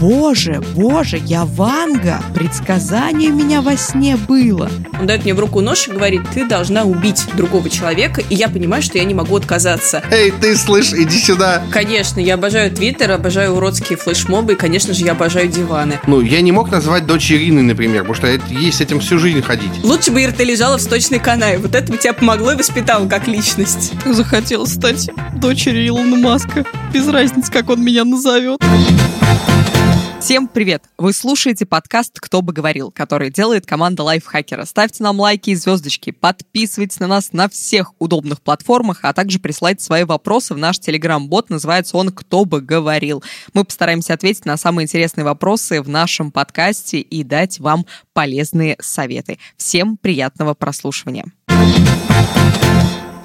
Боже, боже, я Ванга! Предсказание у меня во сне было. Он дает мне в руку нож и говорит, ты должна убить другого человека, и я понимаю, что я не могу отказаться. Эй, ты слышь, иди сюда. Конечно, я обожаю Твиттер, обожаю уродские флешмобы, и, конечно же, я обожаю диваны. Ну, я не мог назвать дочь Ирины, например, потому что ей с этим всю жизнь ходить. Лучше бы Ирта лежала в сточной канаве. Вот это бы тебя помогло и воспитало как личность. Захотел стать дочерью Илона Маска. Без разницы, как он меня назовет. Всем привет! Вы слушаете подкаст «Кто бы говорил», который делает команда Лайфхакера. Ставьте нам лайки и звездочки, подписывайтесь на нас на всех удобных платформах, а также присылайте свои вопросы в наш телеграм-бот. Называется он «Кто бы говорил». Мы постараемся ответить на самые интересные вопросы в нашем подкасте и дать вам полезные советы. Всем приятного прослушивания.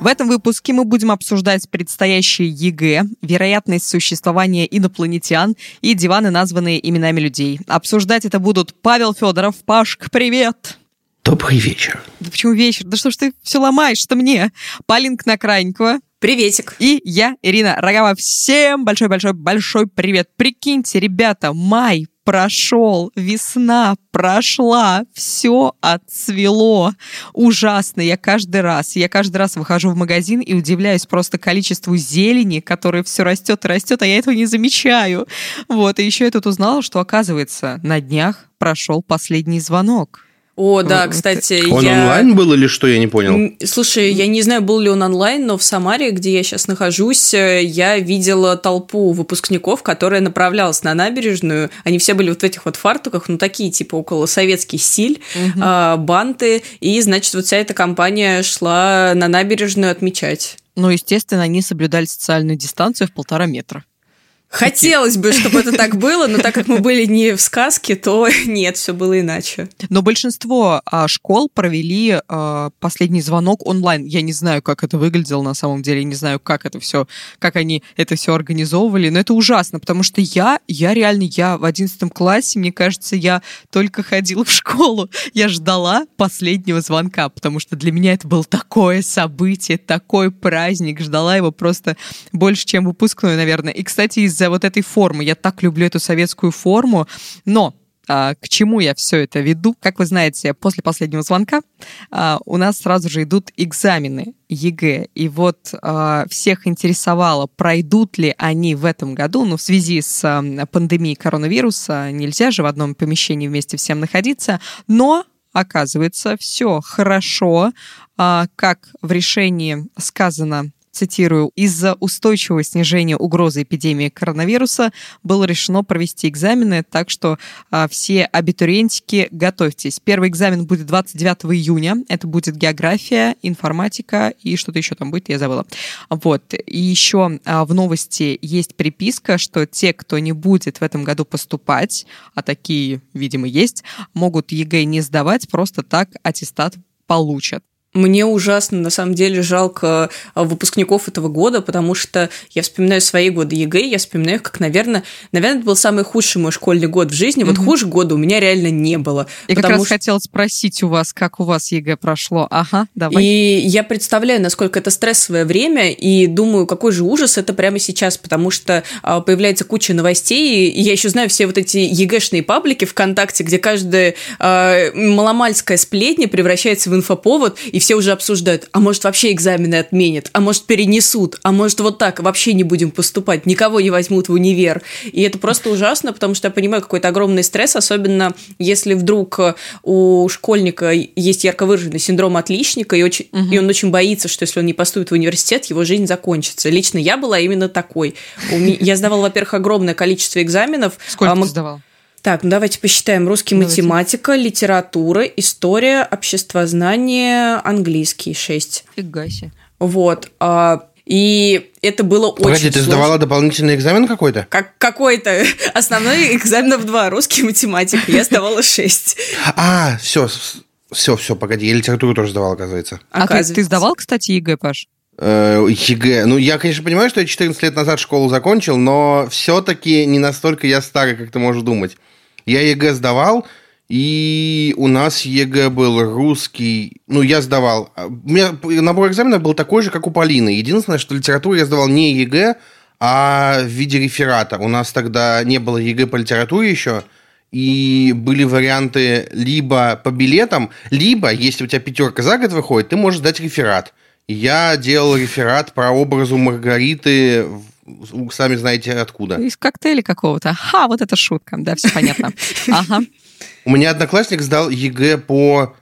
В этом выпуске мы будем обсуждать предстоящие ЕГЭ, вероятность существования инопланетян и диваны, названные именами людей. Обсуждать это будут Павел Федоров. Пашк, привет! Добрый вечер. Да почему вечер? Да что ж ты все ломаешь-то мне? Полина Крайникова. Приветик. И я, Ирина Рогава. Всем большой-большой-большой привет. Прикиньте, ребята, май прошел, весна прошла, все отцвело. Ужасно. Я каждый раз, я каждый раз выхожу в магазин и удивляюсь просто количеству зелени, которое все растет и растет, а я этого не замечаю. Вот, и еще я тут узнала, что, оказывается, на днях прошел последний звонок. О, да, кстати, Он я... онлайн был или что, я не понял? Слушай, я не знаю, был ли он онлайн, но в Самаре, где я сейчас нахожусь, э, я видела толпу выпускников, которая направлялась на набережную. Они все были вот в этих вот фартуках, ну, такие, типа, около советский стиль, угу. а, банты, и, значит, вот вся эта компания шла на набережную отмечать. Ну, естественно, они соблюдали социальную дистанцию в полтора метра. Хотелось бы, чтобы это так было, но так как мы были не в сказке, то нет, все было иначе. Но большинство а, школ провели а, последний звонок онлайн. Я не знаю, как это выглядело на самом деле, не знаю, как это все, как они это все организовывали, но это ужасно, потому что я, я реально, я в одиннадцатом классе, мне кажется, я только ходила в школу, я ждала последнего звонка, потому что для меня это было такое событие, такой праздник, ждала его просто больше, чем выпускную, наверное. И, кстати, из из-за вот этой формы. Я так люблю эту советскую форму, но а, к чему я все это веду? Как вы знаете, после последнего звонка а, у нас сразу же идут экзамены ЕГЭ. И вот а, всех интересовало, пройдут ли они в этом году. Ну, в связи с пандемией коронавируса нельзя же в одном помещении вместе всем находиться. Но оказывается, все хорошо. Как в решении сказано цитирую, из-за устойчивого снижения угрозы эпидемии коронавируса было решено провести экзамены, так что а, все абитуриентики готовьтесь. Первый экзамен будет 29 июня, это будет география, информатика и что-то еще там будет, я забыла. Вот, и еще а, в новости есть приписка, что те, кто не будет в этом году поступать, а такие, видимо, есть, могут ЕГЭ не сдавать, просто так аттестат получат. Мне ужасно, на самом деле, жалко а, выпускников этого года, потому что я вспоминаю свои годы ЕГЭ, я вспоминаю их как, наверное, наверное, это был самый худший мой школьный год в жизни. Вот mm-hmm. хуже года у меня реально не было. Я как раз что... хотела спросить у вас, как у вас ЕГЭ прошло. Ага, давай. И я представляю, насколько это стрессовое время, и думаю, какой же ужас это прямо сейчас, потому что а, появляется куча новостей, и я еще знаю все вот эти ЕГЭшные паблики ВКонтакте, где каждая а, маломальская сплетня превращается в инфоповод, и все уже обсуждают, а может вообще экзамены отменят, а может перенесут, а может вот так вообще не будем поступать, никого не возьмут в универ. И это просто ужасно, потому что я понимаю какой-то огромный стресс, особенно если вдруг у школьника есть ярко выраженный синдром отличника, и, очень, угу. и он очень боится, что если он не поступит в университет, его жизнь закончится. Лично я была именно такой. Я сдавала, во-первых, огромное количество экзаменов. Сколько а, ты сдавал? Так, ну давайте посчитаем. Русский, давайте. математика, литература, история, обществознание, английский. Шесть. Фига себе. Вот. А, и это было Погоди, очень ты сложно. сдавала дополнительный экзамен какой-то? Как, какой-то. Основной экзамен в два. Русский, математика. Я сдавала шесть. А, все, все, все, погоди. Я литературу тоже сдавал, оказывается. А ты, ты сдавал, кстати, ЕГЭ, Паш? Э, ЕГЭ. Ну, я, конечно, понимаю, что я 14 лет назад школу закончил, но все-таки не настолько я старый, как ты можешь думать. Я ЕГЭ сдавал, и у нас ЕГЭ был русский. Ну, я сдавал. У меня набор экзаменов был такой же, как у Полины. Единственное, что литературу я сдавал не ЕГЭ, а в виде реферата. У нас тогда не было ЕГЭ по литературе еще, и были варианты либо по билетам, либо, если у тебя пятерка за год выходит, ты можешь дать реферат. Я делал реферат про образу Маргариты, сами знаете откуда. Из коктейля какого-то. Ха, вот это шутка. Да, все понятно. Ага. У меня одноклассник сдал ЕГЭ по,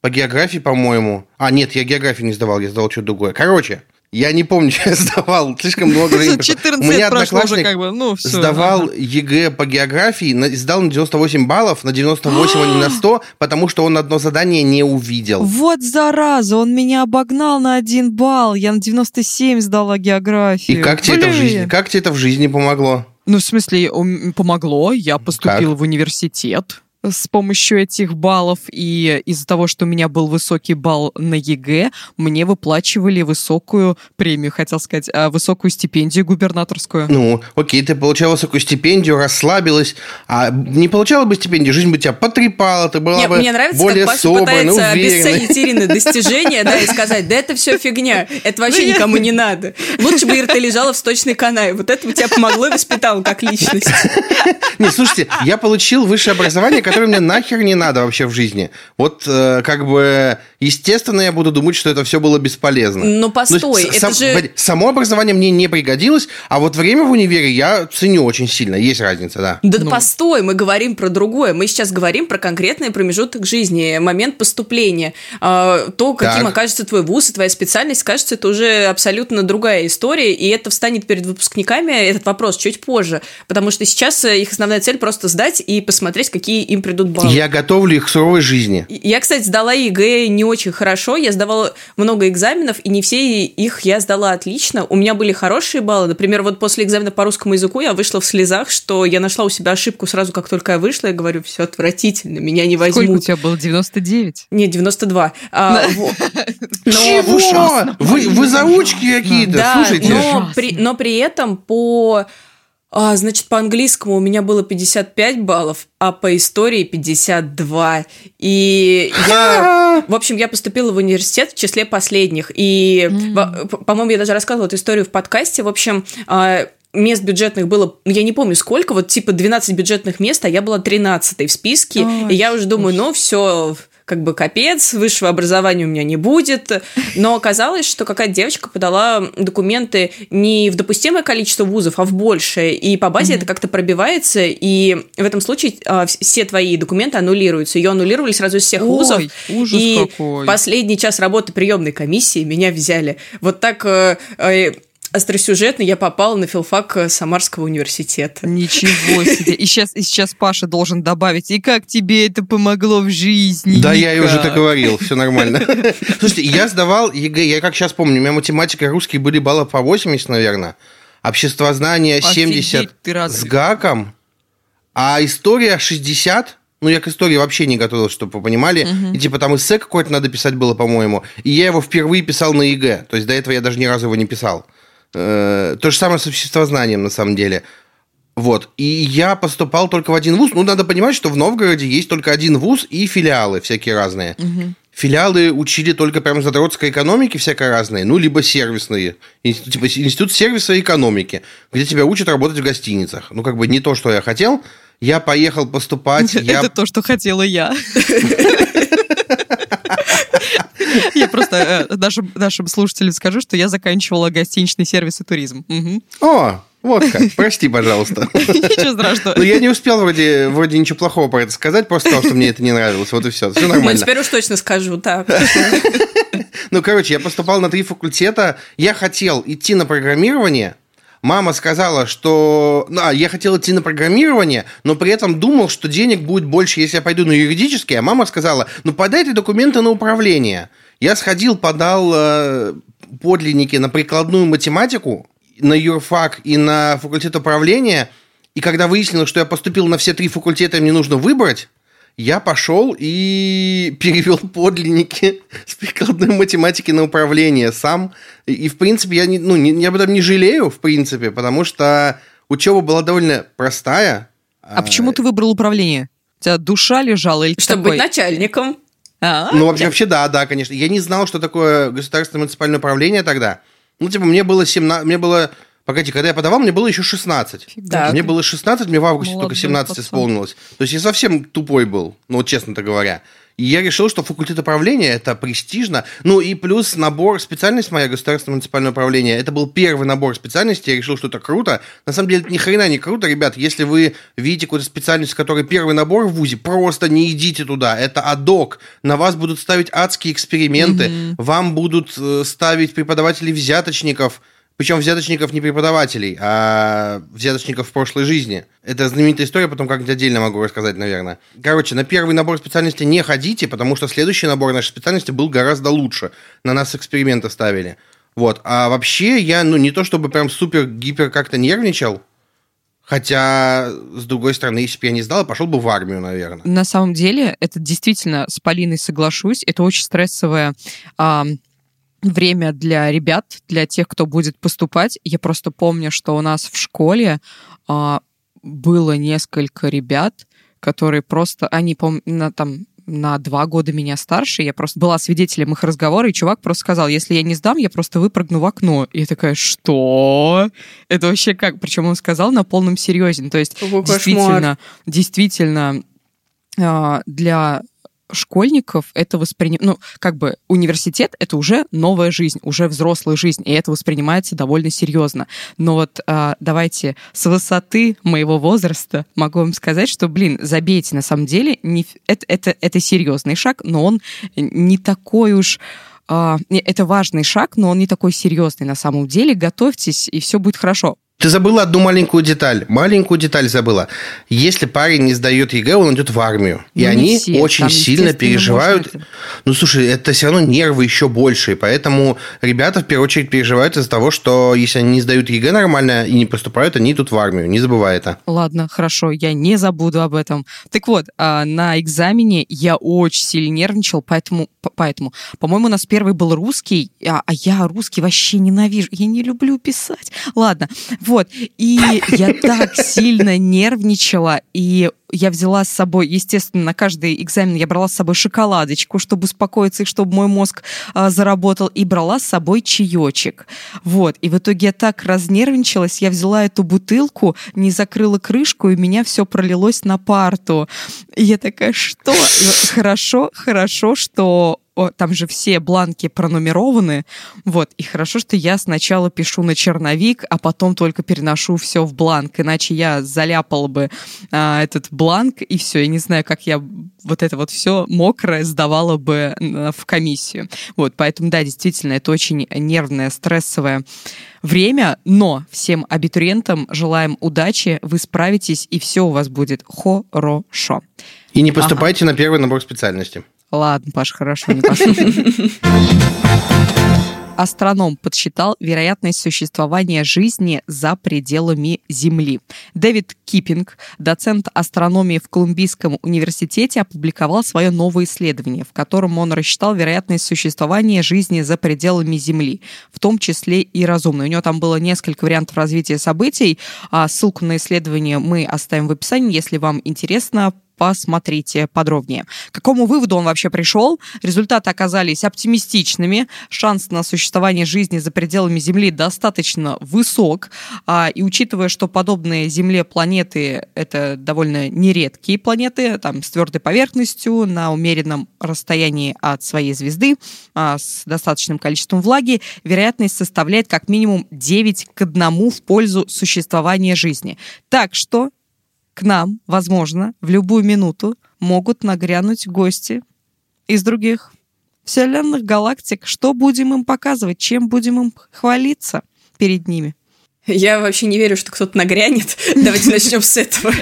по географии, по-моему. А, нет, я географию не сдавал, я сдал что-то другое. Короче, я не помню, что я сдавал, слишком много времени. 14 У меня прошло уже как бы, ну, все. Сдавал ЕГЭ по географии, сдал на 98 баллов, на 98, а не на 100, потому что он одно задание не увидел. Вот зараза, он меня обогнал на один балл, я на 97 сдала географию. И как тебе, это в жизни, как тебе это в жизни помогло? Ну, в смысле, помогло, я поступила в университет с помощью этих баллов, и из-за того, что у меня был высокий балл на ЕГЭ, мне выплачивали высокую премию, хотел сказать, а, высокую стипендию губернаторскую. Ну, окей, ты получала высокую стипендию, расслабилась, а не получала бы стипендию, жизнь бы тебя потрепала, ты была Нет, бы мне нравится, более как Паша собранной, пытается уверенной. обесценить Ирины достижения, да, и сказать, да это все фигня, это вообще никому не надо. Лучше бы Ира, ты лежала в сточной канаве, вот это бы тебя помогло и воспитало как личность. Не, слушайте, я получил высшее образование, которое мне нахер не надо вообще в жизни. Вот э, как бы, естественно, я буду думать, что это все было бесполезно. Но постой, есть, это сам, же... Само образование мне не пригодилось, а вот время в универе я ценю очень сильно. Есть разница, да. Да ну. постой, мы говорим про другое. Мы сейчас говорим про конкретный промежуток жизни, момент поступления. А, то, каким так. окажется твой вуз и твоя специальность, кажется, это уже абсолютно другая история, и это встанет перед выпускниками, этот вопрос, чуть позже. Потому что сейчас их основная цель просто сдать и посмотреть, какие им придут баллы. Я готовлю их к суровой жизни. Я, кстати, сдала ЕГЭ не очень хорошо. Я сдавала много экзаменов, и не все их я сдала отлично. У меня были хорошие баллы. Например, вот после экзамена по русскому языку я вышла в слезах, что я нашла у себя ошибку сразу, как только я вышла. Я говорю, все отвратительно, меня не возьмут. Сколько у тебя было? 99? Нет, 92. А, Чего? Вы, вы заучки какие-то, да, слушайте. Но при этом по а, значит, по английскому у меня было 55 баллов, а по истории 52. И я, в общем, я поступила в университет в числе последних. И, mm. по-моему, я даже рассказывала эту историю в подкасте. В общем, а, мест бюджетных было, я не помню сколько, вот типа 12 бюджетных мест, а я была 13 в списке. Ой, и я уже думаю, ну все, как бы капец, высшего образования у меня не будет. Но оказалось, что какая-то девочка подала документы не в допустимое количество вузов, а в большее. И по базе mm-hmm. это как-то пробивается, и в этом случае а, все твои документы аннулируются. Ее аннулировали сразу из всех Ой, вузов. Ужас и какой. последний час работы приемной комиссии меня взяли. Вот так э, э, остросюжетно я попала на филфак э, Самарского университета. Ничего себе. И сейчас, и сейчас Паша должен добавить, и как тебе это помогло в жизни? Да, я и уже так говорил, все нормально. Слушайте, я сдавал ЕГЭ, я как сейчас помню, у меня математика и русский были баллов по 80, наверное, обществознание 70 с гаком, а история 60, ну, я к истории вообще не готовился, чтобы вы понимали. Угу. И типа там эссе какое-то надо писать было, по-моему. И я его впервые писал на ЕГЭ. То есть до этого я даже ни разу его не писал. Э, то же самое с обществознанием, на самом деле. Вот. И я поступал только в один вуз. Ну, надо понимать, что в Новгороде есть только один вуз и филиалы всякие разные. Угу. Филиалы учили только прямо задротской экономики всякие разные, ну, либо сервисные. Институт, типа институт сервиса и экономики, где тебя учат работать в гостиницах. Ну, как бы не то, что я хотел. Я поехал поступать. Это я... то, что хотела я. Я просто э, нашим, нашим слушателям скажу, что я заканчивала гостиничный сервис и туризм. О, вот как. Прости, пожалуйста. Ничего страшного. Ну, я не успел вроде, вроде ничего плохого про это сказать, просто сказал, что мне это не нравилось. Вот и все. Все нормально. Ну, теперь уж точно скажу, так. Ну, короче, я поступал на три факультета. Я хотел идти на программирование, Мама сказала, что ну, а, я хотел идти на программирование, но при этом думал, что денег будет больше, если я пойду на юридический. А мама сказала, ну подай ты документы на управление. Я сходил, подал э, подлинники на прикладную математику, на юрфак и на факультет управления. И когда выяснилось, что я поступил на все три факультета, мне нужно выбрать, я пошел и перевел подлинники с прикладной математики на управление сам. И, в принципе, я, не, ну, не, я об этом не жалею, в принципе, потому что учеба была довольно простая. А, а почему ты выбрал управление? У тебя душа лежала или Чтобы такой... быть начальником. А, ну, вообще, вообще, да, да, конечно. Я не знал, что такое государственное муниципальное управление тогда. Ну, типа, мне было 17... Мне было Погоди, когда я подавал, мне было еще 16. Так. Мне было 16, мне в августе Молодой только 17 пацан. исполнилось. То есть я совсем тупой был, ну честно-то говоря. И я решил, что факультет управления это престижно. Ну и плюс набор специальность моя, государственное муниципальное управление, это был первый набор специальностей, я решил, что это круто. На самом деле это ни хрена не круто, ребят. Если вы видите какую-то специальность, которая первый набор в ВУЗе, просто не идите туда. Это адок. На вас будут ставить адские эксперименты, вам будут э, ставить преподавателей взяточников. Причем взяточников не преподавателей, а взяточников в прошлой жизни. Это знаменитая история, потом как-нибудь отдельно могу рассказать, наверное. Короче, на первый набор специальностей не ходите, потому что следующий набор нашей специальности был гораздо лучше. На нас эксперименты ставили. Вот. А вообще я, ну, не то чтобы прям супер-гипер как-то нервничал, Хотя, с другой стороны, если бы я не сдал, пошел бы в армию, наверное. На самом деле, это действительно, с Полиной соглашусь, это очень стрессовое а, время для ребят, для тех, кто будет поступать. Я просто помню, что у нас в школе а, было несколько ребят, которые просто, они, по на, там, на два года меня старше, я просто была свидетелем их разговора, и чувак просто сказал, если я не сдам, я просто выпрыгну в окно. И я такая, что? Это вообще как? Причем он сказал на полном серьезе. То есть Какой действительно, действительно а, для школьников это воспринимается, ну, как бы университет — это уже новая жизнь, уже взрослая жизнь, и это воспринимается довольно серьезно. Но вот а, давайте с высоты моего возраста могу вам сказать, что, блин, забейте, на самом деле, не, это, это, это серьезный шаг, но он не такой уж а, это важный шаг, но он не такой серьезный на самом деле. Готовьтесь, и все будет хорошо. Ты забыла одну маленькую деталь. Маленькую деталь забыла. Если парень не сдает ЕГЭ, он идет в армию. И Ну, они все. очень Там, сильно переживают. можно Ну, слушай, это все равно нервы еще большие. Поэтому ребята в первую очередь переживают из-за того, что если они не сдают ЕГЭ нормально и не поступают, они идут в армию. Не забывай это. Ладно, хорошо, я не забуду об этом. Так вот, а, на экзамене я очень сильно нервничал, поэтому, поэтому, по-моему, у нас первый был русский, а, а я русский вообще ненавижу, я не люблю писать. Ладно, вот, и я так сильно нервничала, и я взяла с собой, естественно, на каждый экзамен я брала с собой шоколадочку, чтобы успокоиться, и чтобы мой мозг а, заработал, и брала с собой чаечек. Вот, и в итоге я так разнервничалась, я взяла эту бутылку, не закрыла крышку, и меня все пролилось на парту. И я такая, что? Хорошо, хорошо, что о, там же все бланки пронумерованы, вот, и хорошо, что я сначала пишу на черновик, а потом только переношу все в бланк, иначе я заляпала бы а, этот бланк, и все, я не знаю, как я вот это вот все мокрое сдавала бы в комиссию. Вот, поэтому, да, действительно, это очень нервное, стрессовое время, но всем абитуриентам желаем удачи, вы справитесь, и все у вас будет хорошо. И не поступайте на первый набор специальности. Ладно, Паш, хорошо, не пошло. Астроном подсчитал вероятность существования жизни за пределами Земли. Дэвид Киппинг, доцент астрономии в Колумбийском университете, опубликовал свое новое исследование, в котором он рассчитал вероятность существования жизни за пределами Земли, в том числе и разумной. У него там было несколько вариантов развития событий. А ссылку на исследование мы оставим в описании, если вам интересно посмотрите подробнее. К какому выводу он вообще пришел? Результаты оказались оптимистичными. Шанс на существование жизни за пределами Земли достаточно высок. А, И учитывая, что подобные Земле планеты — это довольно нередкие планеты, там, с твердой поверхностью, на умеренном расстоянии от своей звезды, а, с достаточным количеством влаги, вероятность составляет как минимум 9 к 1 в пользу существования жизни. Так что к нам, возможно, в любую минуту могут нагрянуть гости из других вселенных, галактик. Что будем им показывать? Чем будем им хвалиться перед ними? Я вообще не верю, что кто-то нагрянет. Давайте начнем с этого.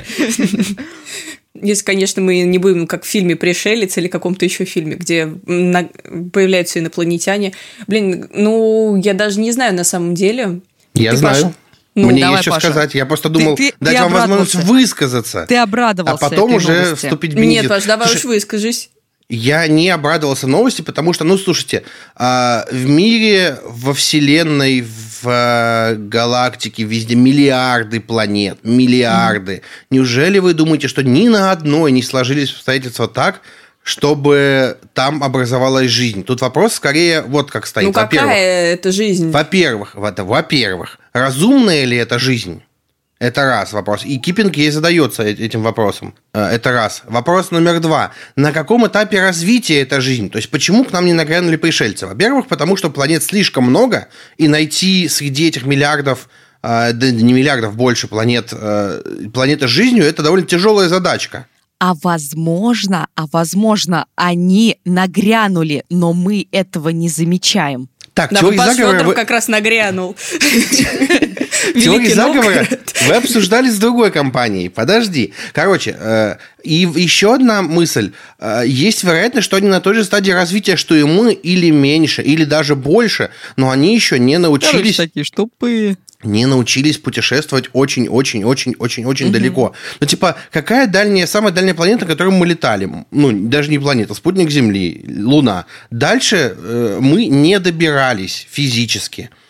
Если, конечно, мы не будем как в фильме «Пришелец» или каком-то еще фильме, где на- появляются инопланетяне. Блин, ну, я даже не знаю на самом деле. Я Ты, знаю. Паша? Ну, Мне давай, есть что Паша. сказать. Я просто думал ты- дать ты вам возможность высказаться. Ты обрадовался а потом этой уже новости. вступить в Нет, бенедикт. Паш, давай Слушай, уж выскажись. Я не обрадовался новости, потому что, ну, слушайте, а, в мире, во Вселенной, в а, галактике везде миллиарды планет, миллиарды. Неужели вы думаете, что ни на одной не сложились обстоятельства так, чтобы там образовалась жизнь? Тут вопрос скорее вот как стоит. Ну, Во-первых, какая это жизнь? во-первых, во-первых, разумная ли это жизнь? Это раз вопрос. И Киппинг ей задается этим вопросом. Э, это раз. Вопрос номер два. На каком этапе развития эта жизнь? То есть, почему к нам не нагрянули пришельцы? Во-первых, потому что планет слишком много, и найти среди этих миллиардов э, да не миллиардов, больше планет, э, планеты с жизнью, это довольно тяжелая задачка. А возможно, а возможно, они нагрянули, но мы этого не замечаем. Так, да, теория заговора... Вы... как раз нагрянул. Теории заговора вы обсуждали с другой компанией. Подожди. Короче, э, и еще одна мысль. Э, есть вероятность, что они на той же стадии развития, что и мы, или меньше, или даже больше, но они еще не научились... Короче, такие штупы не научились путешествовать очень-очень-очень-очень-очень угу. далеко. Ну, типа, какая дальняя, самая дальняя планета, на которой мы летали? Ну, даже не планета, спутник Земли, Луна. Дальше э, мы не добирались физически. Э,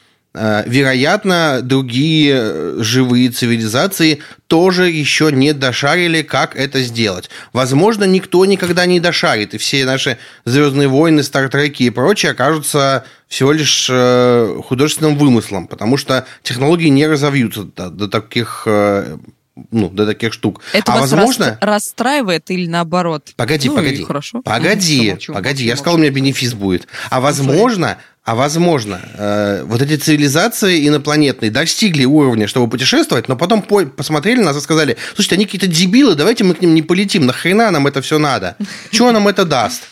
вероятно, другие э, живые цивилизации тоже еще не дошарили, как это сделать. Возможно, никто никогда не дошарит, и все наши «Звездные войны», «Стартреки» и прочие окажутся всего лишь э, художественным вымыслом, потому что технологии не разовьются до, до таких ну, до таких штук. Это а вас возможно... расстраивает или наоборот? Погоди, ну, погоди. Хорошо. Погоди, молчу, погоди. Молчу, я сказал, у меня бенефис будет. А возможно, а возможно, э, вот эти цивилизации инопланетные достигли уровня, чтобы путешествовать, но потом по посмотрели на нас и сказали, слушайте, они какие-то дебилы, давайте мы к ним не полетим, нахрена нам это все надо? Чего нам это даст?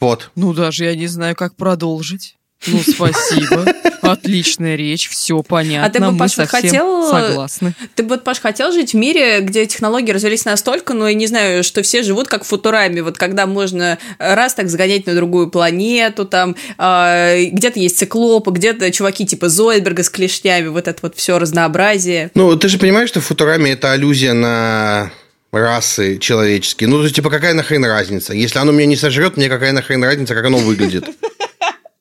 Вот. Ну, даже я не знаю, как продолжить. Ну, спасибо. Отличная речь, все понятно. А ты бы, Паш, хотел... согласны. Ты бы, Паш, хотел жить в мире, где технологии развелись настолько, ну, я не знаю, что все живут как в Футураме, вот когда можно раз так сгонять на другую планету, там, э, где-то есть циклопы, где-то чуваки типа Зоидберга с клешнями, вот это вот все разнообразие. Ну, ты же понимаешь, что в Футураме это аллюзия на расы человеческие. Ну, то есть, типа, какая нахрен разница? Если оно меня не сожрет, мне какая нахрен разница, как оно выглядит?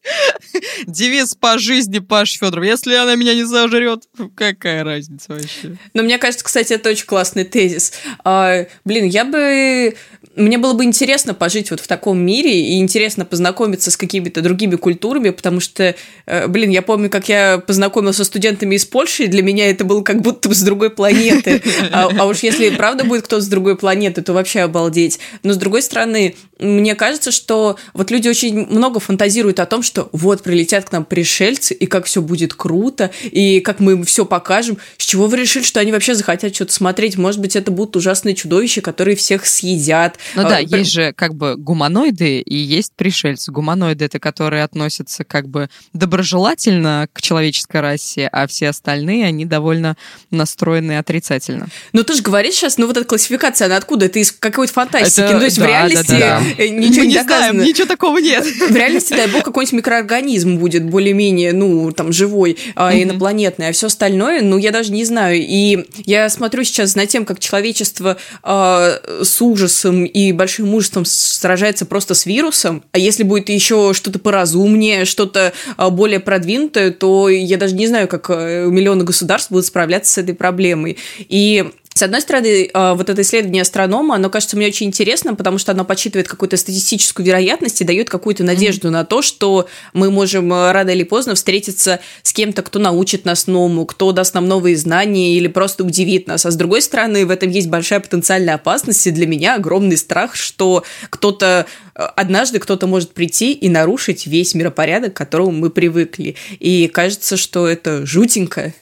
Девиз по жизни Паш Федоров. Если она меня не зажрет, какая разница вообще? Но мне кажется, кстати, это очень классный тезис. А, блин, я бы... Мне было бы интересно пожить вот в таком мире и интересно познакомиться с какими-то другими культурами, потому что, э, блин, я помню, как я познакомился с студентами из Польши, и для меня это было как будто бы с другой планеты. А, а уж если правда будет кто-то с другой планеты, то вообще обалдеть. Но с другой стороны, мне кажется, что вот люди очень много фантазируют о том, что вот прилетят к нам пришельцы, и как все будет круто, и как мы им все покажем. С чего вы решили, что они вообще захотят что-то смотреть? Может быть, это будут ужасные чудовища, которые всех съедят. Ну да, а, есть же как бы гуманоиды и есть пришельцы. Гуманоиды это которые относятся как бы доброжелательно к человеческой расе, а все остальные, они довольно настроены отрицательно. Ну ты же говоришь сейчас, ну вот эта классификация, она откуда? Это из какой-то фантастики. Это, ну, то есть да, в реальности да, да, да. ничего Мы не, не. Знаем, ничего такого нет. В реальности, дай бог, какой-нибудь микроорганизм будет более-менее, ну, там, живой, а, инопланетный, а все остальное, ну, я даже не знаю. И я смотрю сейчас на тем, как человечество а, с ужасом и большим мужеством сражается просто с вирусом, а если будет еще что-то поразумнее, что-то а, более продвинутое, то я даже не знаю, как э, миллионы государств будут справляться с этой проблемой. И с одной стороны, а, вот это исследование астронома, оно кажется мне очень интересным, потому что оно подсчитывает какую-то статистическую вероятность и дает какую-то надежду mm-hmm. на то, что мы можем э, рано или поздно встретиться с кем-то, кто научит нас новому, кто даст нам новые знания или просто удивит нас. А с другой стороны, в этом есть большая потенциальная опасность, и для меня огромный страх, что кто-то э, однажды кто-то может прийти и нарушить весь миропорядок, к которому мы привыкли. И кажется, что это жутенько.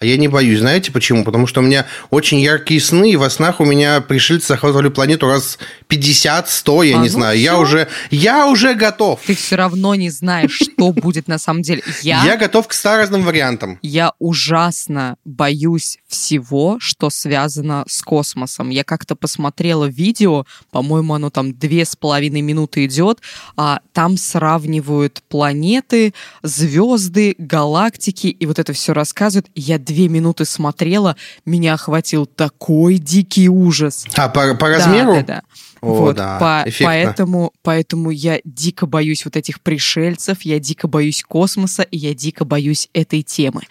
А я не боюсь. Знаете почему? Потому что у меня очень яркие сны, и во снах у меня пришельцы захватывали планету раз 50-100, я а, не ну знаю. Я уже, я уже готов. Ты все равно не знаешь, что будет на самом деле. Я, готов к разным вариантам. Я ужасно боюсь всего, что связано с космосом. Я как-то посмотрела видео, по-моему, оно там две с половиной минуты идет, а там сравнивают планеты, звезды, галактики, и вот это все рассказывают. Я две минуты смотрела, меня охватил такой дикий ужас. А по, по размеру? Да, да, да. О, вот, да, по, поэтому, поэтому я дико боюсь вот этих пришельцев, я дико боюсь космоса, и я дико боюсь этой темы.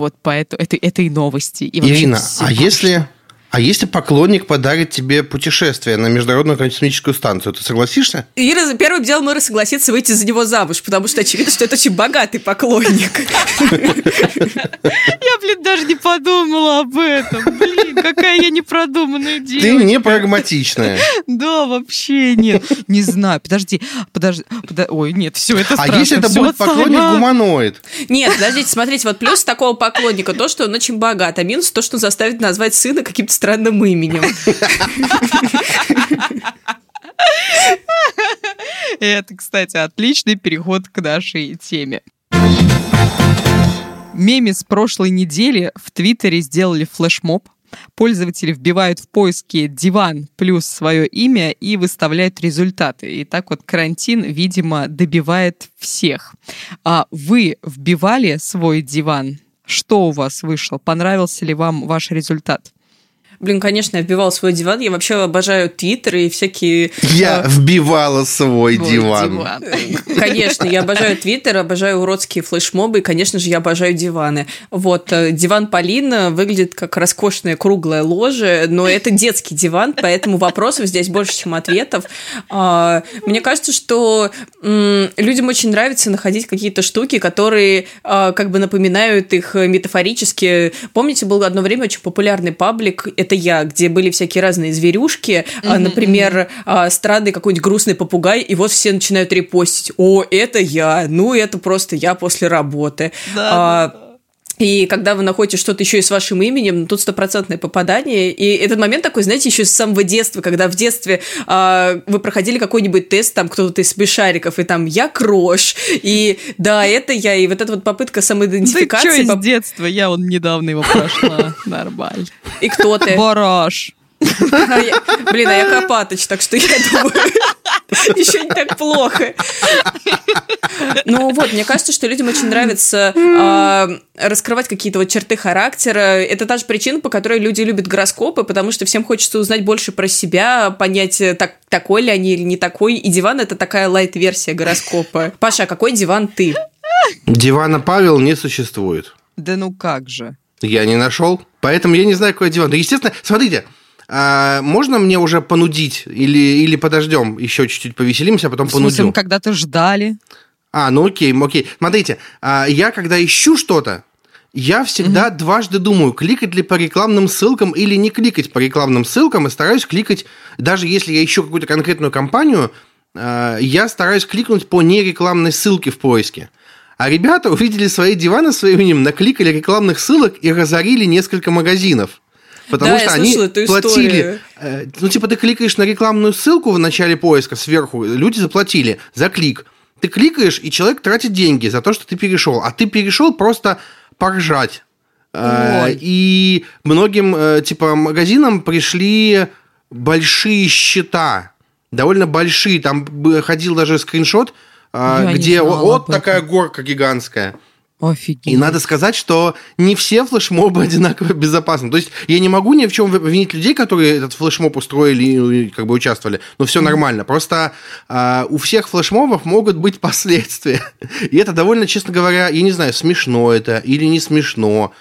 Вот поэтому этой, этой новости. И Ирина, а если, А если поклонник подарит тебе путешествие на Международную космическую станцию, ты согласишься? Ира первым делом может согласиться выйти за него замуж, потому что очевидно, что это очень богатый поклонник. Я, блин, даже не подумала об этом. Блин, какая я непродуманная девочка. Ты не прагматичная. Да, вообще нет. Не знаю. Подожди, подожди. Ой, нет, все это А если это будет поклонник гуманоид? Нет, подождите, смотрите, вот плюс такого поклонника то, что он очень богат, а минус то, что он заставит назвать сына каким-то странным именем. Это, кстати, отличный переход к нашей теме. Меме с прошлой недели в Твиттере сделали флешмоб. Пользователи вбивают в поиске «диван» плюс свое имя и выставляют результаты. И так вот карантин, видимо, добивает всех. А вы вбивали свой диван? Что у вас вышло? Понравился ли вам ваш результат? Блин, конечно, я вбивала свой диван. Я вообще обожаю Твиттер и всякие... Я э, вбивала свой диван. диван. Конечно, я обожаю Твиттер, обожаю уродские флешмобы, и, конечно же, я обожаю диваны. Вот, э, диван Полина выглядит как роскошное круглое ложе, но это детский диван, поэтому вопросов здесь больше, чем ответов. А, мне кажется, что людям очень нравится находить какие-то штуки, которые а, как бы напоминают их метафорически. Помните, был одно время очень популярный паблик, это я, где были всякие разные зверюшки, mm-hmm, например, mm-hmm. странный какой-нибудь грустный попугай, и вот все начинают репостить. О, это я, ну это просто я после работы. Да, а, да, да. И когда вы находите что-то еще и с вашим именем, ну, тут стопроцентное попадание. И этот момент такой, знаете, еще с самого детства, когда в детстве э, вы проходили какой-нибудь тест, там кто-то из смешариков, и там я крош, и да, это я, и вот эта вот попытка самоидентификации. Да что из детства? Я он недавно его прошла. Нормально. И кто ты? Бараш. Блин, а я Копатыч, так что я думаю, еще не так плохо. Ну вот, мне кажется, что людям очень нравится э, раскрывать какие-то вот черты характера. Это та же причина, по которой люди любят гороскопы, потому что всем хочется узнать больше про себя, понять, так, такой ли они или не такой. И диван — это такая лайт-версия гороскопа. Паша, а какой диван ты? Дивана Павел не существует. Да ну как же? Я не нашел, поэтому я не знаю, какой диван. Да, естественно, смотрите, а, можно мне уже понудить или, или подождем, еще чуть-чуть повеселимся, а потом в смысле, понудим? мы когда-то ждали. А, ну окей, окей. Смотрите, а, я когда ищу что-то, я всегда mm-hmm. дважды думаю, кликать ли по рекламным ссылкам или не кликать по рекламным ссылкам, и стараюсь кликать, даже если я ищу какую-то конкретную компанию, а, я стараюсь кликнуть по нерекламной ссылке в поиске. А ребята увидели свои диваны своим именем, накликали рекламных ссылок и разорили несколько магазинов. Потому да, что они платили. Э, ну, типа, ты кликаешь на рекламную ссылку в начале поиска сверху, люди заплатили за клик. Ты кликаешь, и человек тратит деньги за то, что ты перешел. А ты перешел просто поржать. Э, Ой. И многим, э, типа, магазинам пришли большие счета. Довольно большие. Там ходил даже скриншот, Я где вот такая горка гигантская. Офигеть. И надо сказать, что не все флешмобы одинаково безопасны. То есть я не могу ни в чем обвинить людей, которые этот флешмоб устроили и как бы участвовали. Но все mm-hmm. нормально. Просто э, у всех флешмобов могут быть последствия. И это довольно, честно говоря, я не знаю, смешно это или не смешно.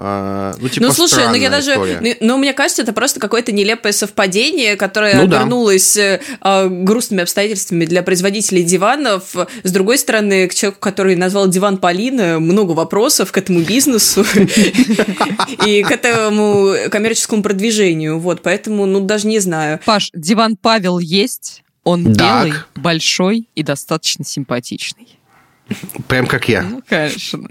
А, ну, типа, ну, слушай, ну я даже... Ну, ну, мне кажется, это просто какое-то нелепое совпадение, которое ну, обернулось да. э, грустными обстоятельствами для производителей диванов. С другой стороны, к человеку, который назвал диван Полина, много вопросов к этому бизнесу и к этому коммерческому продвижению. Вот, поэтому, ну, даже не знаю. Паш, диван Павел есть, он белый, большой и достаточно симпатичный. Прям как я. Ну, конечно.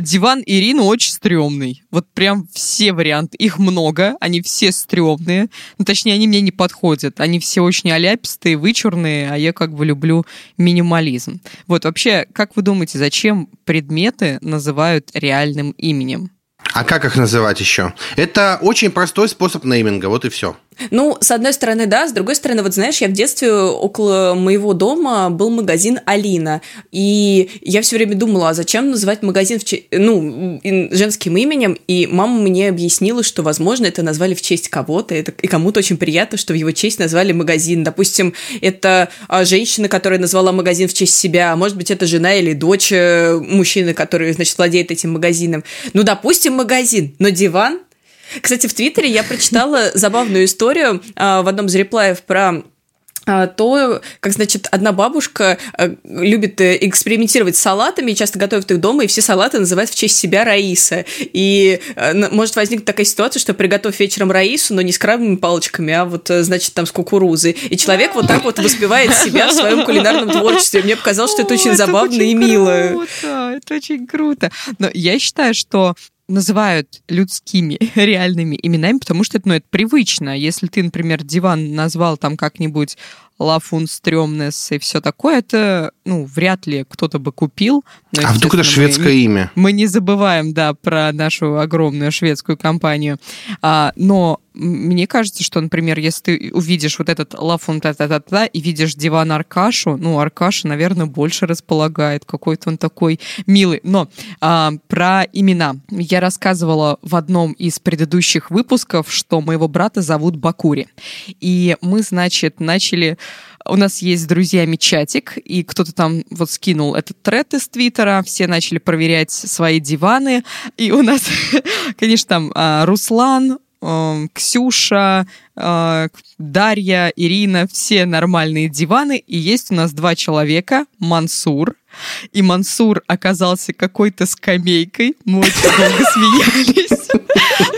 Диван Ирины очень стрёмный. Вот прям все варианты. Их много, они все стрёмные. Ну, точнее, они мне не подходят. Они все очень оляпистые, вычурные, а я как бы люблю минимализм. Вот вообще, как вы думаете, зачем предметы называют реальным именем? А как их называть еще? Это очень простой способ нейминга, вот и все. Ну, с одной стороны, да, с другой стороны, вот знаешь, я в детстве около моего дома был магазин Алина, и я все время думала, а зачем называть магазин в че... ну, женским именем, и мама мне объяснила, что, возможно, это назвали в честь кого-то, это... и кому-то очень приятно, что в его честь назвали магазин. Допустим, это а, женщина, которая назвала магазин в честь себя, а может быть, это жена или дочь э, мужчины, который, значит, владеет этим магазином. Ну, допустим, магазин, но диван Кстати, в Твиттере я прочитала забавную историю а, в одном из реплаев про а, то, как, значит, одна бабушка а, любит э, экспериментировать с салатами, часто готовит их дома, и все салаты называют в честь себя Раиса. И а, может возникнуть такая ситуация, что приготовь вечером Раису, но не с крабовыми палочками, а вот, э, значит, там с кукурузой. И человек вот так вот воспевает себя в своем кулинарном творчестве. Мне показалось, что это очень забавно и мило. Это очень круто. Но я считаю, что называют людскими реальными именами, потому что ну, это привычно. Если ты, например, диван назвал там как-нибудь Лафун Стрёмнес и все такое, это, ну, вряд ли кто-то бы купил. Но, а вдруг это шведское мы, имя? Мы не забываем, да, про нашу огромную шведскую компанию. А, но мне кажется, что, например, если ты увидишь вот этот Лафун та та та та и видишь диван Аркашу, ну, Аркаша, наверное, больше располагает. Какой-то он такой милый. Но а, про имена. Я рассказывала в одном из предыдущих выпусков, что моего брата зовут Бакури. И мы, значит, начали у нас есть с друзьями чатик, и кто-то там вот скинул этот тред из Твиттера, все начали проверять свои диваны, и у нас, конечно, там а, Руслан, Эм, Ксюша, э, Дарья, Ирина, все нормальные диваны. И есть у нас два человека, Мансур. И Мансур оказался какой-то скамейкой. Мы очень долго смеялись.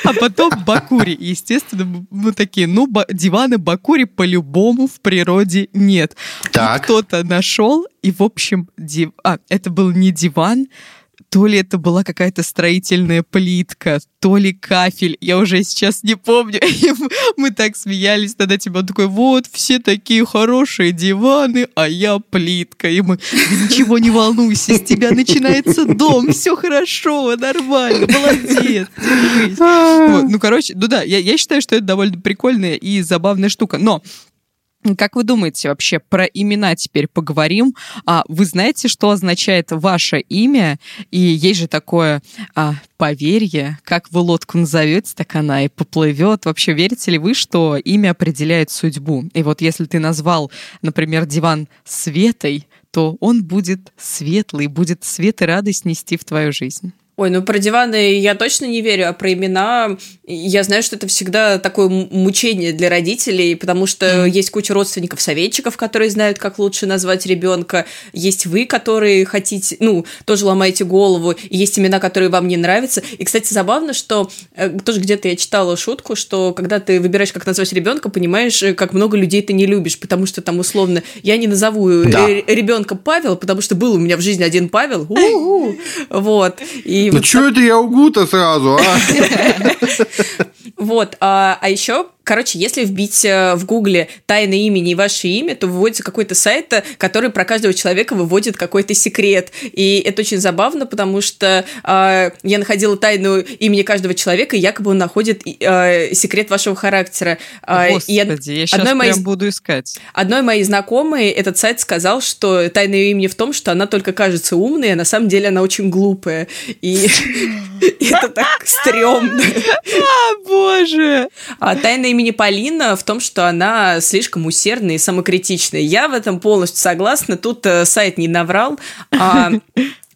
А потом Бакури. Естественно, мы такие, ну, диваны Бакури по-любому в природе нет. Так. Кто-то нашел, и, в общем, див... а, это был не диван, то ли это была какая-то строительная плитка, то ли кафель, я уже сейчас не помню. Мы так смеялись над этим. Он такой, вот, все такие хорошие диваны, а я плитка. И мы, ничего не волнуйся, с тебя начинается дом, все хорошо, нормально, молодец. Ну, короче, ну да, я считаю, что это довольно прикольная и забавная штука. Но как вы думаете вообще про имена теперь поговорим? А вы знаете, что означает ваше имя? И есть же такое а, поверье, как вы лодку назовете, так она и поплывет. Вообще верите ли вы, что имя определяет судьбу? И вот если ты назвал, например, диван Светой, то он будет светлый, будет свет и радость нести в твою жизнь. Ой, ну про диваны я точно не верю, а про имена я знаю, что это всегда такое мучение для родителей, потому что mm. есть куча родственников-советчиков, которые знают, как лучше назвать ребенка. Есть вы, которые хотите, ну, тоже ломаете голову, и есть имена, которые вам не нравятся. И, кстати, забавно, что э, тоже где-то я читала шутку, что когда ты выбираешь, как назвать ребенка, понимаешь, э, как много людей ты не любишь, потому что там условно я не назову да. ребенка Павел, потому что был у меня в жизни один Павел. Вот. И ну, вот что это я угу-то сразу, а? Вот, а, а еще Короче, если вбить э, в Гугле тайное имени и ваше имя, то выводится какой-то сайт, который про каждого человека выводит какой-то секрет. И это очень забавно, потому что э, я находила тайну имени каждого человека, и якобы он находит э, секрет вашего характера. Господи, и я, я сейчас прям моей, буду искать. Одной моей знакомой этот сайт сказал, что тайное имя в том, что она только кажется умной, а на самом деле она очень глупая. И это так стрёмно. А, боже! А тайное имени Полина в том, что она слишком усердная и самокритичная. Я в этом полностью согласна. Тут э, сайт не наврал. А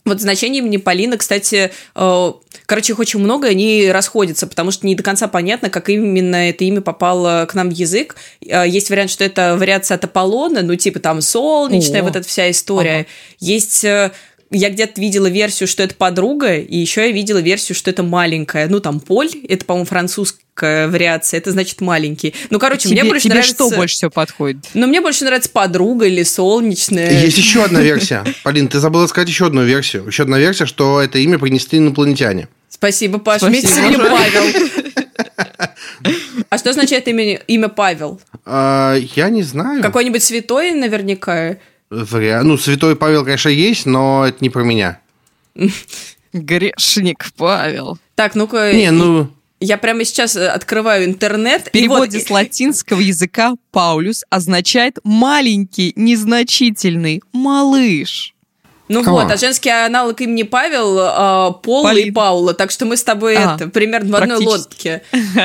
вот значение имени Полина, кстати, э, короче, их очень много, они расходятся, потому что не до конца понятно, как именно это имя попало к нам в язык. Э, есть вариант, что это вариация от Аполлона, ну, типа там солнечная, О. вот эта вся история. Ага. Есть я где-то видела версию, что это подруга, и еще я видела версию, что это маленькая. Ну, там, Поль, это, по-моему, французская вариация, это значит маленький. Ну, короче, тебе, мне больше тебе нравится... что больше всего подходит? Ну, мне больше нравится подруга или солнечная. Есть еще одна версия. Полин, ты забыла сказать еще одну версию. Еще одна версия, что это имя принесли инопланетяне. Спасибо, Паш. Вместе мне Павел. А что означает имя, имя Павел? А, я не знаю. Какой-нибудь святой наверняка? Ну, святой Павел, конечно, есть, но это не про меня. Грешник Павел. Так, ну-ка... Не, ну... Я прямо сейчас э, открываю интернет. В переводе вот... с латинского языка «паулюс» означает «маленький, незначительный, малыш». Ну Кого? вот, а женский аналог имени Павел э, Пол Полин. и Паула, так что мы с тобой А, это примерно в одной лодке.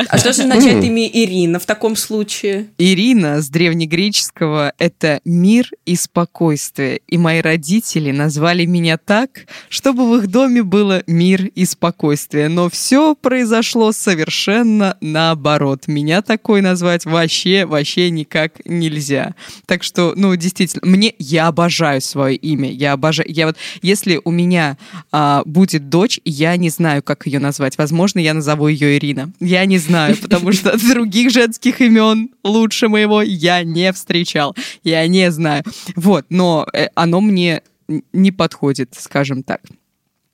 А что же означает имя Ирина в таком случае? Ирина с древнегреческого — это мир и спокойствие. И мои родители назвали меня так, чтобы в их доме было мир и спокойствие. Но все произошло совершенно наоборот. Меня такой назвать вообще, вообще никак нельзя. Так что, ну, действительно, мне, я обожаю свое имя. Я обожаю, я вот, если у меня а, будет дочь, я не знаю, как ее назвать. Возможно, я назову ее Ирина. Я не знаю, потому что других женских имен лучше моего я не встречал. Я не знаю. Вот, но э, оно мне не подходит, скажем так.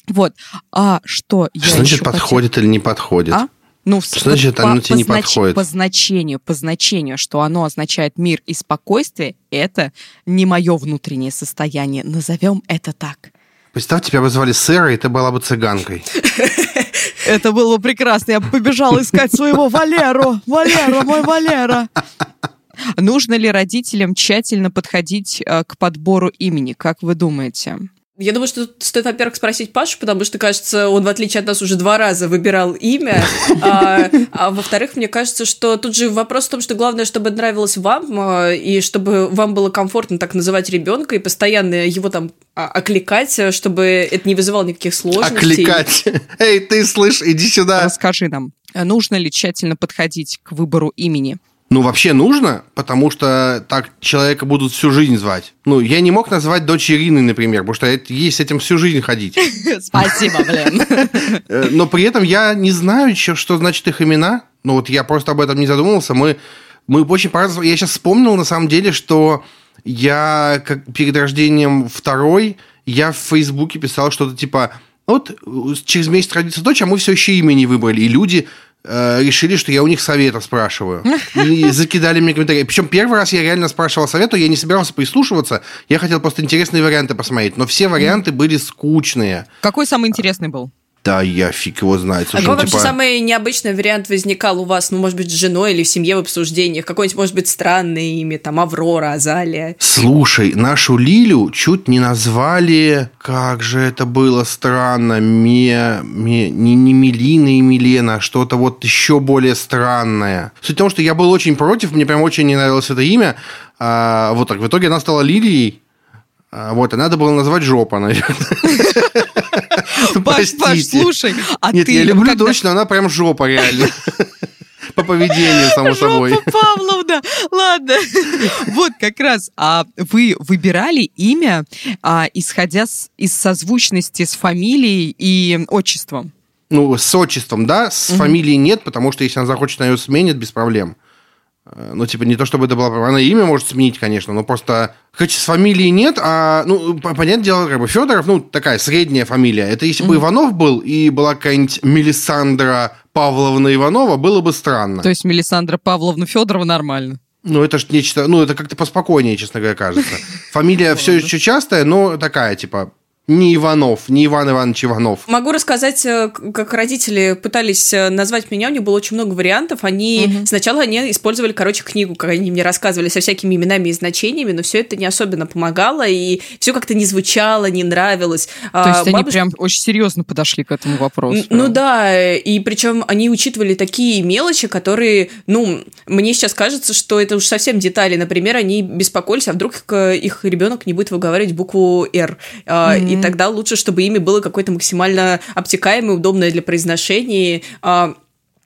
Вот. А что я Что значит хотела- подходит или не подходит? А? Ну, Что значит, по- оно тебе не по знач- подходит? По значению, по значению, что оно означает мир и спокойствие, это не мое внутреннее состояние. Назовем это так. Представь, тебя бы звали Сэра, и ты была бы цыганкой. Это было прекрасно. Я побежала искать своего Валеру. Валера, мой Валера. Нужно ли родителям тщательно подходить э, к подбору имени, как вы думаете? Я думаю, что тут стоит, во-первых, спросить Пашу, потому что, кажется, он, в отличие от нас, уже два раза выбирал имя. А, а во-вторых, мне кажется, что тут же вопрос в том, что главное, чтобы нравилось вам, а, и чтобы вам было комфортно так называть ребенка, и постоянно его там а, окликать, чтобы это не вызывало никаких сложностей. Окликать. Эй, ты слышь, иди сюда. Расскажи нам, нужно ли тщательно подходить к выбору имени? Ну, вообще нужно, потому что так человека будут всю жизнь звать. Ну, я не мог назвать дочь Ирины, например, потому что ей с этим всю жизнь ходить. Спасибо, блин. Э, Но при этом я не знаю, что значит их имена. Ну, вот я просто об этом не задумывался. Мы, мы очень по-разному... Я сейчас вспомнил, на самом деле, что я как перед рождением второй, я в Фейсбуке писал что-то типа... Вот э, через месяц родится дочь, а мы все еще имя не выбрали. И люди решили, что я у них совета спрашиваю. И закидали мне комментарии. Причем первый раз я реально спрашивал совета, я не собирался прислушиваться. Я хотел просто интересные варианты посмотреть. Но все варианты были скучные. Какой самый интересный был? Да, я фиг его знает. А Слушай, какой ну, вообще типа- самый необычный вариант возникал у вас, ну, может быть, с женой или в семье в обсуждениях? Какое-нибудь, может быть, странное имя, там, Аврора, Азалия? Слушай, нашу Лилю чуть не назвали, как же это было странно, Ме, Ме- не, не Мелина и Милена, а что-то вот еще более странное. Суть в том, что я был очень против, мне прям очень не нравилось это имя. А, вот так, в итоге она стала Лилией. А, вот, и надо было назвать жопа, наверное. Ну, Паш, Паш, слушай, а Нет, ты... я люблю когда- дочь, но она прям жопа реально. По поведению, само собой. Жопа Павловна, ладно. Вот как раз, а вы выбирали имя, а, исходя с- из созвучности с фамилией и отчеством? Ну, с отчеством, да, с фамилией нет, потому что если она захочет, она ее сменит без проблем. Э, Ну, типа, не то чтобы это было... проблема. Она имя может сменить, конечно, но просто... Хоть с фамилией нет, а, ну, по- понятное дело, как бы Федоров, ну, такая средняя фамилия. Это если бы Иванов был и была какая-нибудь Мелисандра Павловна Иванова, было бы странно. То есть Мелисандра Павловна Федорова нормально. Ну, это ж нечто... Ну, это как-то поспокойнее, честно говоря, кажется. Фамилия все еще частая, но такая, типа, не Иванов, не Иван Иванович Иванов. Могу рассказать, э, как родители пытались э, назвать меня, у них было очень много вариантов. Они сначала они использовали, короче, книгу, как они мне рассказывали, со всякими именами и значениями, но все это не особенно помогало, и все как-то не звучало, не нравилось. То есть А, они бабушка- прям очень серьезно подошли к этому вопросу. Н- Ну да, и причем они учитывали такие мелочи, которые, ну, мне сейчас кажется, что это уж совсем детали. Например, они беспокоились, а вдруг их ребенок не будет выговаривать букву «Р». А, И тогда лучше, чтобы имя было какое-то максимально обтекаемое, удобное для произношения. А,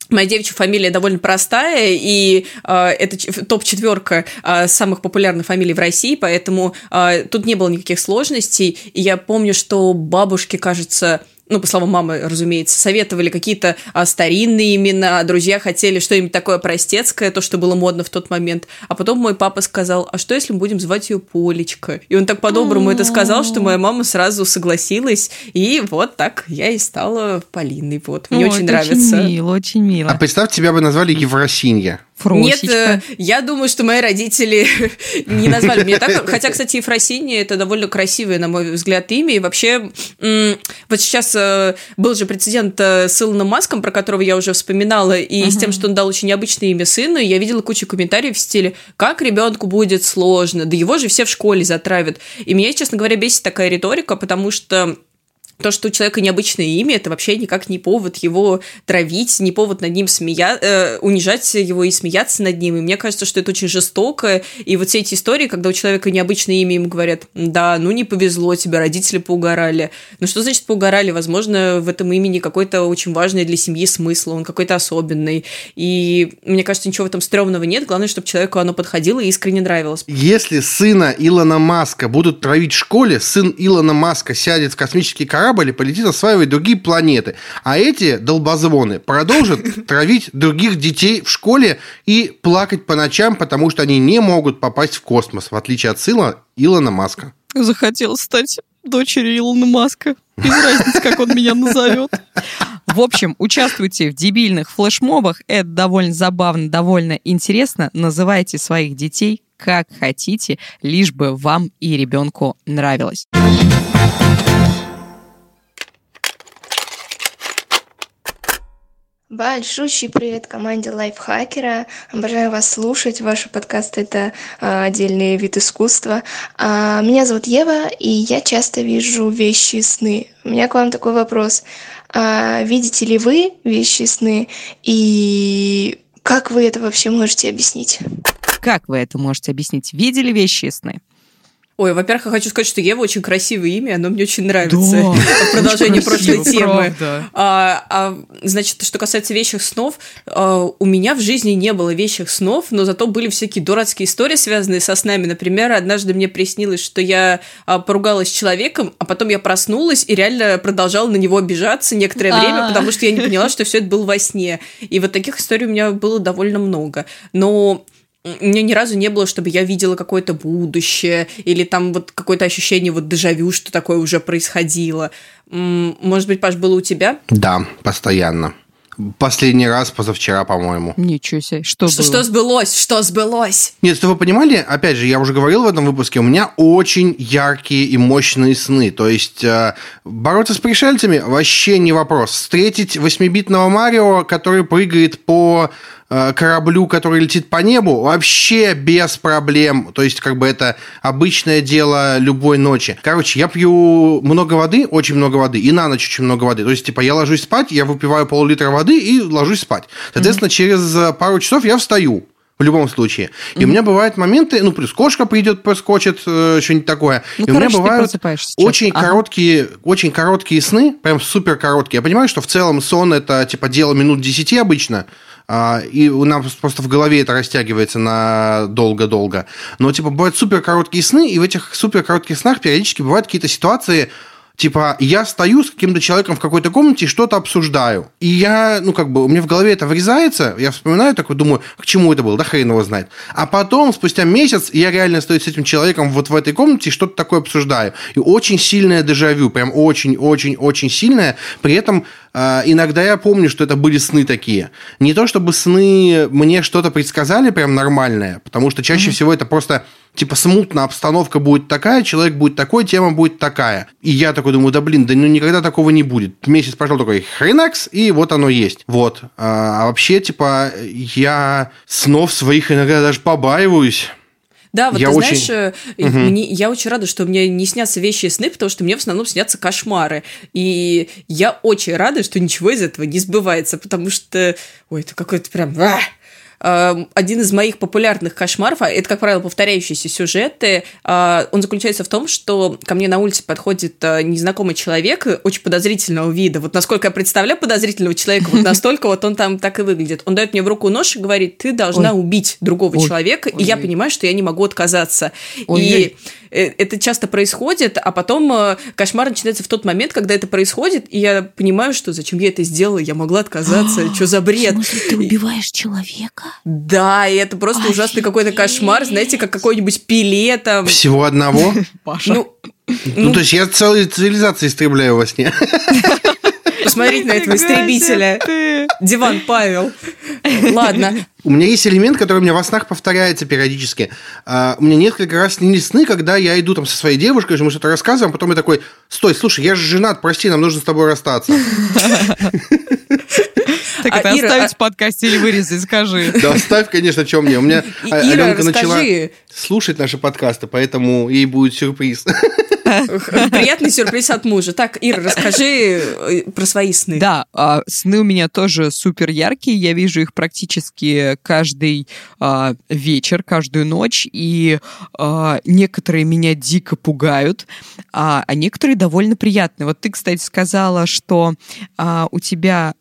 Моя девичья фамилия довольно простая, и э, это топ-четверка э, самых популярных фамилий в России, поэтому э, тут не было никаких сложностей. И я помню, что бабушки, кажется, ну, по словам мамы, разумеется, советовали какие-то а, старинные имена, друзья хотели что-нибудь такое простецкое, то, что было модно в тот момент. А потом мой папа сказал, а что, если мы будем звать ее Полечка? И он так по-доброму это сказал, что моя мама сразу согласилась, и вот так я и стала Полиной. Вот, мне очень нравится. Очень мило, очень мило. А представь, тебя бы назвали Евросинья. Фросечка. Нет, э, я думаю, что мои родители не назвали меня так. Хотя, кстати, Ефросинья – это довольно красивое, на мой взгляд, имя. И вообще, вот сейчас э, был же прецедент э, с Илоном Маском, про которого я уже вспоминала, и uh-huh. с тем, что он дал очень необычное имя сыну, я видела кучу комментариев в стиле «Как ребенку будет сложно? Да его же все в школе затравят». И меня, честно говоря, бесит такая риторика, потому что то, что у человека необычное имя, это вообще никак не повод его травить, не повод над ним смея... э, унижать его и смеяться над ним. И мне кажется, что это очень жестоко. И вот все эти истории, когда у человека необычное имя, ему говорят, да, ну не повезло тебе, родители поугорали. Ну что значит поугорали? Возможно, в этом имени какой-то очень важный для семьи смысл, он какой-то особенный. И мне кажется, ничего в этом стрёмного нет. Главное, чтобы человеку оно подходило и искренне нравилось. Если сына Илона Маска будут травить в школе, сын Илона Маска сядет в космический корабль, корабль и полетит осваивать другие планеты. А эти долбозвоны продолжат травить других детей в школе и плакать по ночам, потому что они не могут попасть в космос, в отличие от сына Илона Маска. Захотел стать дочерью Илона Маска. Без разницы, как он меня назовет. В общем, участвуйте в дебильных флешмобах. Это довольно забавно, довольно интересно. Называйте своих детей как хотите, лишь бы вам и ребенку нравилось. Большущий привет команде Лайфхакера. Обожаю вас слушать. Ваши подкасты – это а, отдельный вид искусства. А, меня зовут Ева, и я часто вижу вещи и сны. У меня к вам такой вопрос. А, видите ли вы вещи и сны? И как вы это вообще можете объяснить? Как вы это можете объяснить? Видели вещи и сны? Ой, во-первых, я хочу сказать, что Ева очень красивое имя, оно мне очень нравится. Да, Продолжение прошлой темы. А, а, значит, что касается вещих снов, а, у меня в жизни не было вещих снов, но зато были всякие дурацкие истории, связанные со снами. Например, однажды мне приснилось, что я а, поругалась с человеком, а потом я проснулась и реально продолжала на него обижаться некоторое время, а. потому что я не поняла, что все это было во сне. И вот таких историй у меня было довольно много. Но у меня ни разу не было, чтобы я видела какое-то будущее или там вот какое-то ощущение вот дежавю, что такое уже происходило. Может быть, Паш, было у тебя? Да, постоянно. Последний раз позавчера, по-моему. Ничего себе. Что, что, что сбылось? Что сбылось? Нет, что вы понимали, опять же, я уже говорил в этом выпуске, у меня очень яркие и мощные сны. То есть э, бороться с пришельцами вообще не вопрос. Встретить восьмибитного Марио, который прыгает по кораблю, который летит по небу, вообще без проблем. То есть, как бы это обычное дело любой ночи. Короче, я пью много воды, очень много воды, и на ночь очень много воды. То есть, типа, я ложусь спать, я выпиваю пол-литра воды и ложусь спать. Соответственно, mm-hmm. через пару часов я встаю в любом случае. И mm-hmm. у меня бывают моменты, ну, плюс кошка придет, поскочит, э, что-нибудь такое. Ну, и короче, у меня бывают очень ага. короткие, очень короткие сны, прям супер короткие. Я понимаю, что в целом сон это, типа, дело минут 10 обычно, и у нас просто в голове это растягивается на долго-долго. Но, типа, бывают супер короткие сны, и в этих супер коротких снах периодически бывают какие-то ситуации, Типа, я стою с каким-то человеком в какой-то комнате и что-то обсуждаю. И я, ну, как бы, у меня в голове это врезается, я вспоминаю, такой думаю, к чему это было, да хрен его знает. А потом, спустя месяц, я реально стою с этим человеком вот в этой комнате и что-то такое обсуждаю. И очень сильное дежавю, прям очень-очень-очень сильное. При этом иногда я помню, что это были сны такие. Не то, чтобы сны мне что-то предсказали прям нормальное, потому что чаще mm-hmm. всего это просто типа смутно обстановка будет такая, человек будет такой, тема будет такая. И я такой думаю, да блин, да ну никогда такого не будет. Месяц прошел такой хренакс, и вот оно есть. Вот. А, а вообще, типа, я снов своих иногда даже побаиваюсь. Да, вот я ты очень... знаешь, угу. мне, я очень рада, что мне не снятся вещи и сны, потому что мне в основном снятся кошмары. И я очень рада, что ничего из этого не сбывается, потому что, ой, это какой-то прям... Эм, один из моих популярных кошмаров, а это, как правило, повторяющиеся сюжеты, а, он заключается в том, что ко мне на улице подходит э, незнакомый человек очень подозрительного вида. Вот насколько я представляю подозрительного человека, вот настолько вот он там так и выглядит. Он дает мне в руку нож и говорит, ты должна Ой. убить другого Ой. человека, Ой. и я понимаю, что я не могу отказаться. Ой. И это часто происходит, а потом э, кошмар начинается в тот момент, когда это происходит, и я понимаю, что зачем я это сделала, я могла отказаться, что за бред. В смысле, ты убиваешь человека? Да, и это просто Офигеть. ужасный какой-то кошмар, знаете, как какой-нибудь пиле там. Всего одного? Паша. Ну, ну, то есть я целые цивилизации истребляю во сне. посмотреть на этого истребителя. Диван Павел. Ладно. У меня есть элемент, который у меня во снах повторяется периодически. Uh, у меня несколько раз снились сны, когда я иду там со своей девушкой, мы что-то рассказываем, а потом я такой, стой, слушай, я же женат, прости, нам нужно с тобой расстаться. Так это оставить в подкасте или вырезать, скажи. Да, оставь, конечно, чем мне. У меня Аленка начала слушать наши подкасты, поэтому ей будет сюрприз. Приятный сюрприз от мужа. Так, Ира, расскажи э, про свои сны. Да, а, сны у меня тоже супер яркие. Я вижу их практически каждый а, вечер, каждую ночь. И а, некоторые меня дико пугают, а, а некоторые довольно приятные. Вот ты, кстати, сказала, что у тебя а,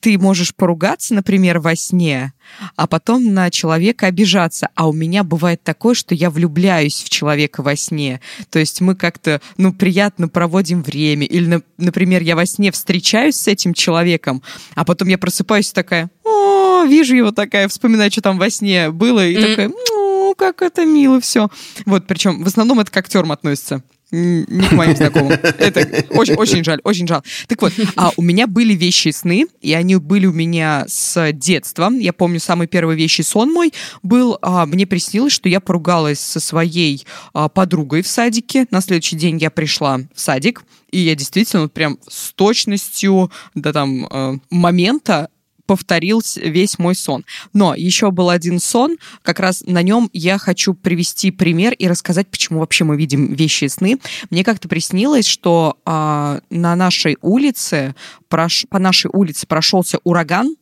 ты можешь поругаться, например, во сне, а потом на человека обижаться. А у меня бывает такое, что я влюбляюсь в человека во сне. То есть мы как-то, ну, приятно проводим время. Или, например, я во сне встречаюсь с этим человеком, а потом я просыпаюсь такая, о, вижу его такая, вспоминаю, что там во сне было, и mm-hmm. такая, ну, как это мило все. Вот, причем в основном это к актерам относится не к моим знакомым. Это очень, очень жаль, очень жаль. Так вот, а у меня были вещи сны, и они были у меня с детства. Я помню, самый первый вещий сон мой был, а, мне приснилось, что я поругалась со своей а, подругой в садике. На следующий день я пришла в садик, и я действительно прям с точностью до там а, момента повторил весь мой сон. Но еще был один сон, как раз на нем я хочу привести пример и рассказать, почему вообще мы видим вещи и сны. Мне как-то приснилось, что э, на нашей улице, прош... по нашей улице прошелся ураган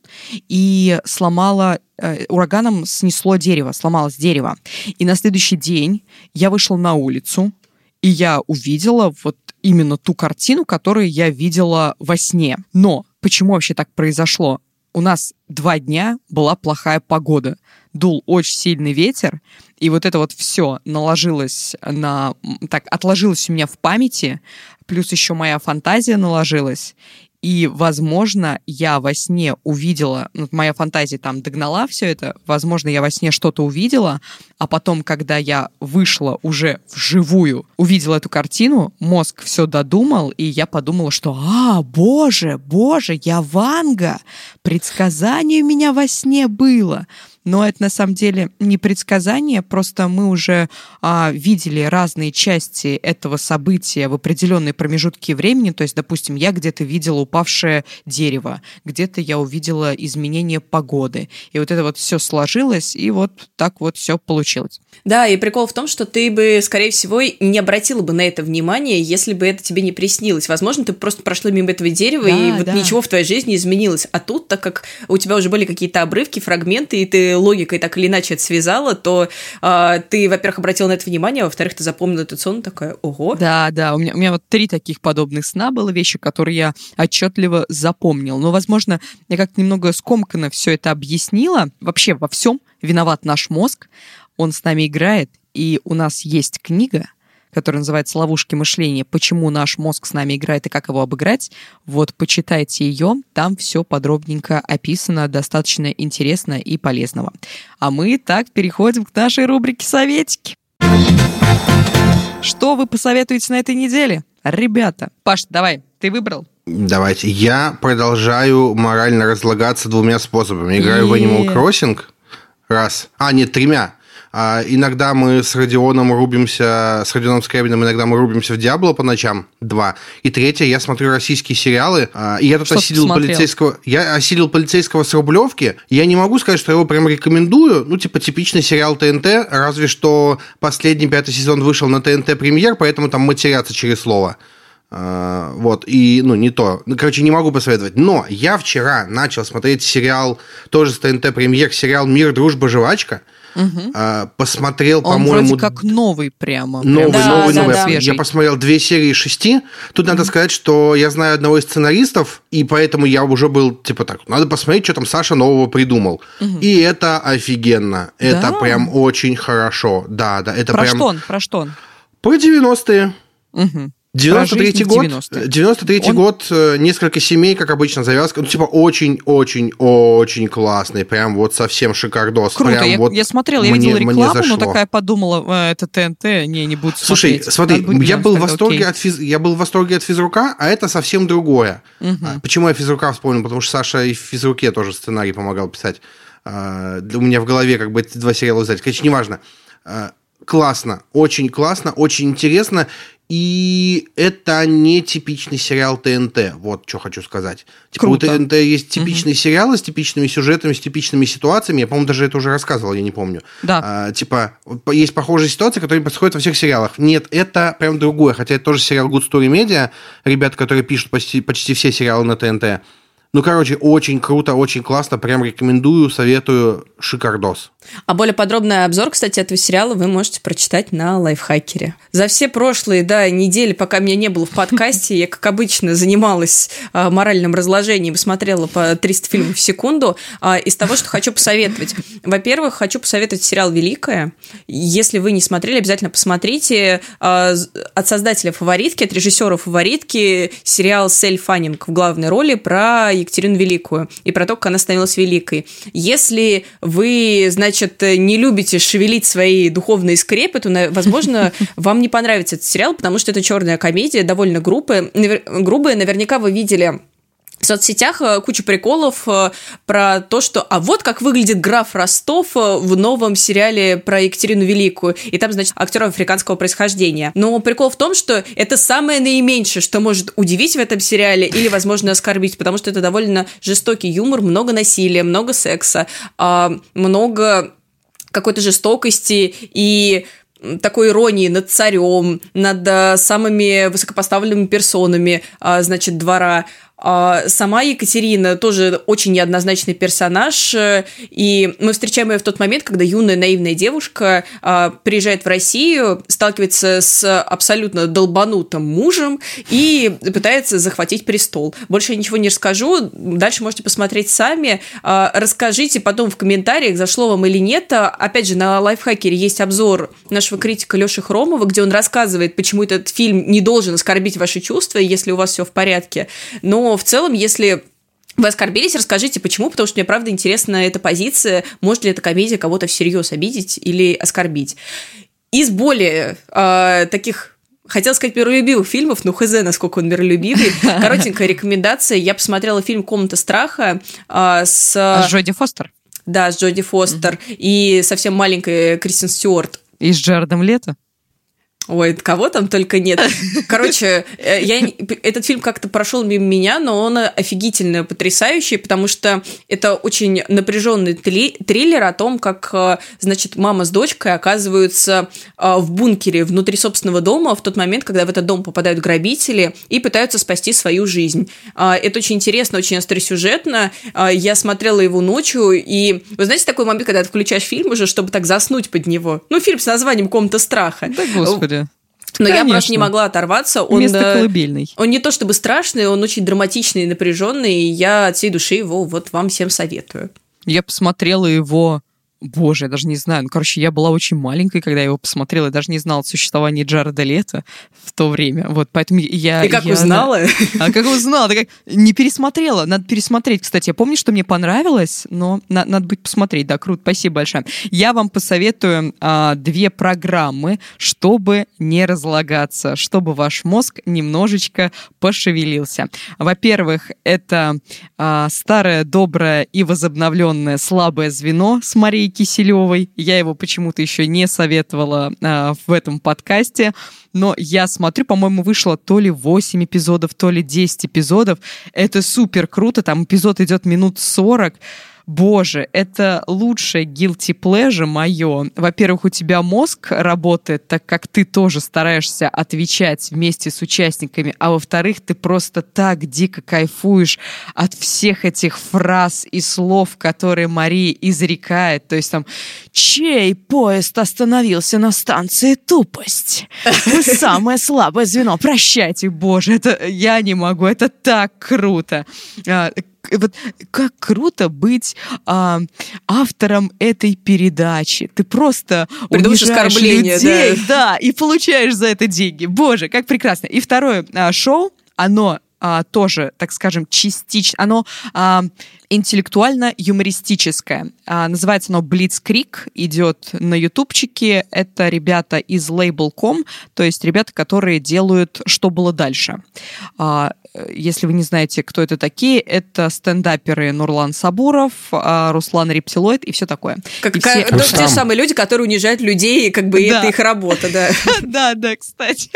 и сломало э, ураганом снесло дерево, сломалось дерево. И на следующий день я вышла на улицу, и я увидела вот именно ту картину, которую я видела во сне. Но почему вообще так произошло? У нас два дня была плохая погода. Дул очень сильный ветер, и вот это вот все наложилось на... Так, отложилось у меня в памяти, плюс еще моя фантазия наложилась. И, возможно, я во сне увидела, ну, моя фантазия там догнала все это, возможно, я во сне что-то увидела, а потом, когда я вышла уже вживую, увидела эту картину, мозг все додумал, и я подумала, что, а, боже, боже, я Ванга, предсказание у меня во сне было. Но это на самом деле не предсказание, просто мы уже а, видели разные части этого события в определенные промежутки времени. То есть, допустим, я где-то видела упавшее дерево, где-то я увидела изменение погоды. И вот это вот все сложилось, и вот так вот все получилось. Да, и прикол в том, что ты бы, скорее всего, не обратила бы на это внимание, если бы это тебе не приснилось. Возможно, ты просто прошла мимо этого дерева, да, и вот да. ничего в твоей жизни не изменилось. А тут, так как у тебя уже были какие-то обрывки, фрагменты, и ты логикой так или иначе это связала, то э, ты, во-первых, обратила на это внимание, а во-вторых, ты запомнила этот сон, такая, ого. Да, да, у меня, у меня вот три таких подобных сна было, вещи, которые я отчетливо запомнил. Но, возможно, я как-то немного скомканно все это объяснила. Вообще во всем виноват наш мозг, он с нами играет, и у нас есть книга, который называется «Ловушки мышления. Почему наш мозг с нами играет и как его обыграть». Вот почитайте ее, там все подробненько описано, достаточно интересно и полезного. А мы так переходим к нашей рубрике «Советики». Что вы посоветуете на этой неделе? Ребята, Паш, давай, ты выбрал? Давайте. Я продолжаю морально разлагаться двумя способами. Играю в Animal Crossing. Раз. А, нет, тремя. А иногда мы с Родионом рубимся, с Родионом Скрябиным иногда мы рубимся в Диабло по ночам. Два. И третье, я смотрю российские сериалы. А, и я тут Что осилил полицейского... Я осилил полицейского с Рублевки. Я не могу сказать, что я его прям рекомендую. Ну, типа, типичный сериал ТНТ, разве что последний пятый сезон вышел на ТНТ премьер, поэтому там матерятся через слово. Uh, вот, и, ну, не то. Ну, короче, не могу посоветовать. Но я вчера начал смотреть сериал, тоже с ТНТ премьер, сериал «Мир, дружба, жвачка». Угу. А, посмотрел, по-моему... вроде как новый прямо. Новый, прям новый, да, новый. Да, Я посмотрел две серии шести. Тут угу. надо сказать, что я знаю одного из сценаристов, и поэтому я уже был, типа так, надо посмотреть, что там Саша нового придумал. Угу. И это офигенно. Да? Это прям очень хорошо. Да, да, это Про прям... что он? Про что он? Про 90-е. Угу. 93 год, 93 Он... год, э, несколько семей, как обычно, завязка, ну, типа, очень-очень-очень классный, прям вот совсем шикардос. Круто, прям я, вот я смотрел, я видел рекламу, но такая подумала, э, это ТНТ, не, не буду Слушай, смотреть. смотри, я был, в восторге от физ... я был в восторге от физрука, а это совсем другое. Угу. Почему я физрука вспомнил? Потому что Саша и в физруке тоже сценарий помогал писать. А, у меня в голове как бы эти два сериала взять. Короче, неважно а, классно, очень классно, очень интересно. И это не типичный сериал ТНТ. Вот что хочу сказать. Типа Круто. у ТНТ есть типичные угу. сериалы с типичными сюжетами, с типичными ситуациями. Я, по-моему, даже это уже рассказывал, я не помню. Да. А, типа, есть похожие ситуации, которые происходят во всех сериалах. Нет, это прям другое. Хотя это тоже сериал Good Story Media. Ребята, которые пишут почти, почти все сериалы на ТНТ. Ну, короче, очень круто, очень классно. Прям рекомендую, советую. Шикардос. А более подробный обзор, кстати, этого сериала вы можете прочитать на лайфхакере. За все прошлые, да, недели, пока меня не было в подкасте, я, как обычно, занималась а, моральным разложением, смотрела по 300 фильмов в секунду. А, из того, что хочу посоветовать. Во-первых, хочу посоветовать сериал «Великая». Если вы не смотрели, обязательно посмотрите. А, от создателя «Фаворитки», от режиссера «Фаворитки» сериал Сель Фаннинг в главной роли про Екатерину Великую и про то, как она становилась великой. Если вы, значит, не любите шевелить свои духовные скрепы, то, возможно, вам не понравится этот сериал, потому что это черная комедия, довольно грубая. грубая. Наверняка вы видели в соцсетях э, куча приколов э, про то, что а вот как выглядит граф Ростов э, в новом сериале про Екатерину Великую. И там, значит, актер африканского происхождения. Но прикол в том, что это самое наименьшее, что может удивить в этом сериале или, возможно, оскорбить, потому что это довольно жестокий юмор, много насилия, много секса, а, много какой-то жестокости и такой иронии над царем, над самыми высокопоставленными персонами, а, значит, двора. А, сама Екатерина тоже очень неоднозначный персонаж, э, и мы встречаем ее в тот момент, когда юная наивная девушка а, приезжает в Россию, сталкивается с абсолютно долбанутым мужем и пытается захватить престол. Больше я ничего не расскажу, дальше можете посмотреть сами. А, расскажите потом в комментариях, зашло вам или нет. Опять же, на лайфхакере есть обзор нашего критика Леши Хромова, где он рассказывает, почему этот фильм не должен оскорбить ваши чувства, если у вас все в порядке. Но но в целом, если вы оскорбились, расскажите, почему, потому что мне правда интересна эта позиция, может ли эта комедия кого-то всерьез обидеть или оскорбить. Из более э, таких Хотел сказать миролюбивых фильмов, но хз, насколько он миролюбивый. Коротенькая рекомендация. Я посмотрела фильм «Комната страха» э, с... А Джоди Фостер? Да, с Джоди Фостер. Mm-hmm. И совсем маленькая Кристин Стюарт. И с Джаредом Лето? Ой, кого там только нет. Короче, э, я, этот фильм как-то прошел мимо меня, но он офигительно потрясающий, потому что это очень напряженный триллер о том, как, э, значит, мама с дочкой оказываются э, в бункере внутри собственного дома в тот момент, когда в этот дом попадают грабители и пытаются спасти свою жизнь. Это очень интересно, очень остросюжетно. Я смотрела его ночью, и вы знаете такой момент, когда ты включаешь фильм уже, чтобы так заснуть под него? Ну, фильм с названием «Комната страха». Да, господи. Но Конечно. я просто не могла оторваться. Он, Место колыбельный. Он не то чтобы страшный, он очень драматичный и напряженный, и я от всей души его вот вам всем советую. Я посмотрела его Боже, я даже не знаю. Ну, короче, я была очень маленькой, когда я его посмотрела. Я даже не знала о существовании Джареда Лето в то время. Вот, поэтому я... И как я, узнала? А как узнала? Так, не пересмотрела. Надо пересмотреть, кстати. Я помню, что мне понравилось, но на, надо будет посмотреть. Да, круто. Спасибо большое. Я вам посоветую а, две программы, чтобы не разлагаться, чтобы ваш мозг немножечко пошевелился. Во-первых, это а, старое, доброе и возобновленное слабое звено с Марией Киселевой. Я его почему-то еще не советовала а, в этом подкасте, но я смотрю, по-моему, вышло то ли 8 эпизодов, то ли 10 эпизодов. Это супер круто, там эпизод идет минут 40 боже, это лучшее guilty pleasure мое. Во-первых, у тебя мозг работает, так как ты тоже стараешься отвечать вместе с участниками, а во-вторых, ты просто так дико кайфуешь от всех этих фраз и слов, которые Мария изрекает. То есть там «Чей поезд остановился на станции тупость? Вы самое слабое звено, прощайте, боже, это я не могу, это так круто». А, вот как круто быть а, автором этой передачи. Ты просто Придумаешь унижаешь людей, да. да, и получаешь за это деньги. Боже, как прекрасно. И второе а, шоу, оно а, тоже, так скажем, частично, оно а, интеллектуально-юмористическое. А, называется оно Blitzkrieg, идет на ютубчике. Это ребята из Label.com, то есть ребята, которые делают «Что было дальше». А, если вы не знаете, кто это такие, это стендаперы Нурлан Сабуров, а, Руслан Рептилоид и все такое. Как, и все... ну, те самые люди, которые унижают людей, как бы да. это их работа, да. Да, да, кстати.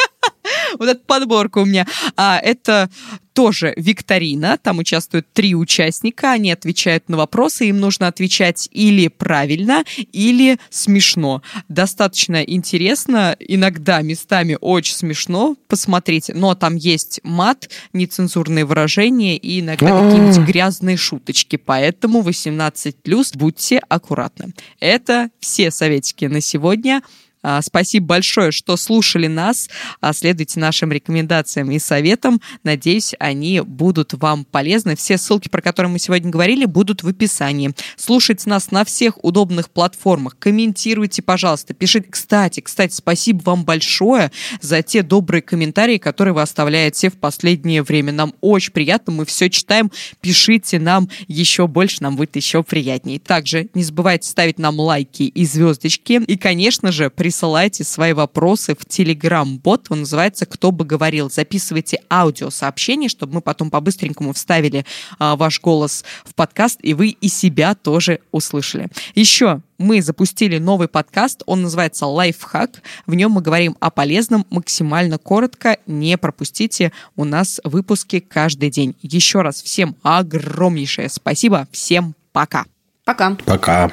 Вот эта подборка у меня. А, это тоже викторина. Там участвуют три участника. Они отвечают на вопросы. Им нужно отвечать или правильно, или смешно. Достаточно интересно. Иногда местами очень смешно. Посмотрите. Но там есть мат, нецензурные выражения и иногда какие-нибудь грязные шуточки. Поэтому 18+, будьте аккуратны. Это все советики на сегодня. А, спасибо большое, что слушали нас. А, следуйте нашим рекомендациям и советам. Надеюсь, они будут вам полезны. Все ссылки, про которые мы сегодня говорили, будут в описании. Слушайте нас на всех удобных платформах. Комментируйте, пожалуйста. Пишите. Кстати, кстати, спасибо вам большое за те добрые комментарии, которые вы оставляете в последнее время. Нам очень приятно, мы все читаем. Пишите нам еще больше, нам будет еще приятнее. Также не забывайте ставить нам лайки и звездочки. И, конечно же, при присылайте свои вопросы в Telegram-бот, он называется «Кто бы говорил». Записывайте аудиосообщение, чтобы мы потом по-быстренькому вставили а, ваш голос в подкаст, и вы и себя тоже услышали. Еще мы запустили новый подкаст, он называется «Лайфхак». В нем мы говорим о полезном максимально коротко. Не пропустите, у нас выпуски каждый день. Еще раз всем огромнейшее спасибо, всем пока. Пока. Пока.